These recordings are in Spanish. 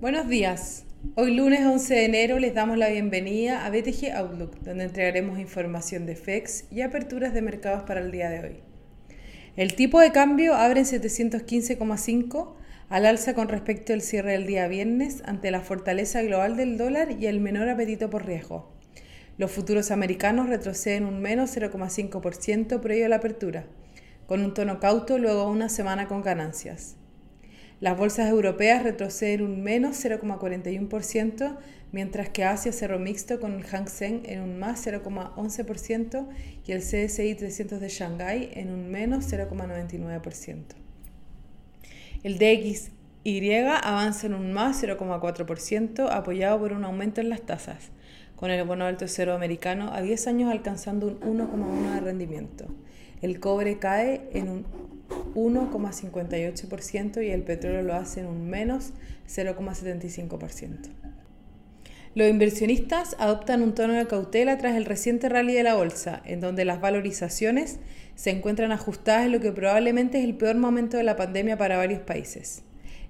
Buenos días. Hoy lunes 11 de enero les damos la bienvenida a BTG Outlook, donde entregaremos información de FEX y aperturas de mercados para el día de hoy. El tipo de cambio abre en 715,5 al alza con respecto al cierre del día viernes ante la fortaleza global del dólar y el menor apetito por riesgo. Los futuros americanos retroceden un menos 0,5% previo a la apertura, con un tono cauto luego una semana con ganancias. Las bolsas europeas retroceden un menos 0,41%, mientras que Asia cerró mixto con el Hang Seng en un más 0,11% y el CSI 300 de Shanghái en un menos 0,99%. El DXY avanza en un más 0,4%, apoyado por un aumento en las tasas, con el bono alto cero americano a 10 años alcanzando un 1,1 de rendimiento. El cobre cae en un 1,58% y el petróleo lo hace en un menos 0,75%. Los inversionistas adoptan un tono de cautela tras el reciente rally de la bolsa, en donde las valorizaciones se encuentran ajustadas en lo que probablemente es el peor momento de la pandemia para varios países.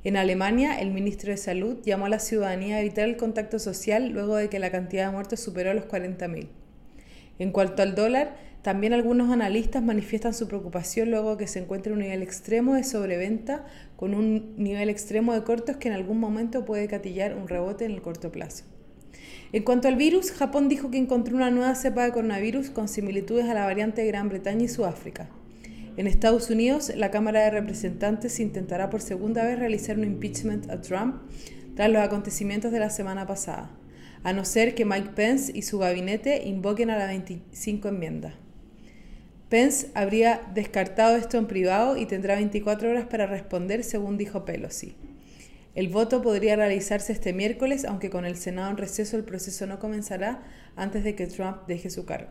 En Alemania, el ministro de Salud llamó a la ciudadanía a evitar el contacto social luego de que la cantidad de muertos superó los 40.000. En cuanto al dólar, también algunos analistas manifiestan su preocupación luego que se encuentre un nivel extremo de sobreventa con un nivel extremo de cortos que en algún momento puede catillar un rebote en el corto plazo. En cuanto al virus, Japón dijo que encontró una nueva cepa de coronavirus con similitudes a la variante de Gran Bretaña y Sudáfrica. En Estados Unidos, la Cámara de Representantes intentará por segunda vez realizar un impeachment a Trump tras los acontecimientos de la semana pasada, a no ser que Mike Pence y su gabinete invoquen a la 25 enmienda. Pence habría descartado esto en privado y tendrá 24 horas para responder, según dijo Pelosi. El voto podría realizarse este miércoles, aunque con el Senado en receso el proceso no comenzará antes de que Trump deje su cargo.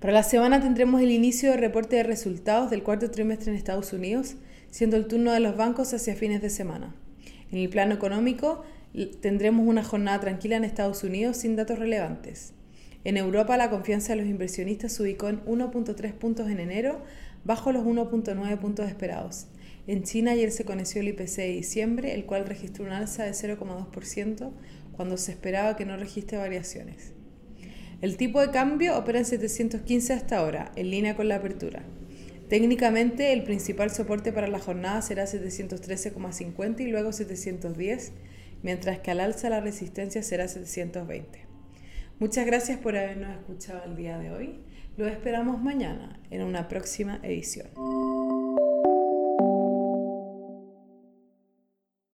Para la semana tendremos el inicio del reporte de resultados del cuarto trimestre en Estados Unidos, siendo el turno de los bancos hacia fines de semana. En el plano económico, tendremos una jornada tranquila en Estados Unidos sin datos relevantes. En Europa la confianza de los inversionistas se ubicó en 1.3 puntos en enero, bajo los 1.9 puntos esperados. En China ayer se conoció el IPC de diciembre, el cual registró un alza de 0,2% cuando se esperaba que no registre variaciones. El tipo de cambio opera en 715 hasta ahora, en línea con la apertura. Técnicamente, el principal soporte para la jornada será 713,50 y luego 710, mientras que al alza la resistencia será 720. Muchas gracias por habernos escuchado el día de hoy. Lo esperamos mañana en una próxima edición.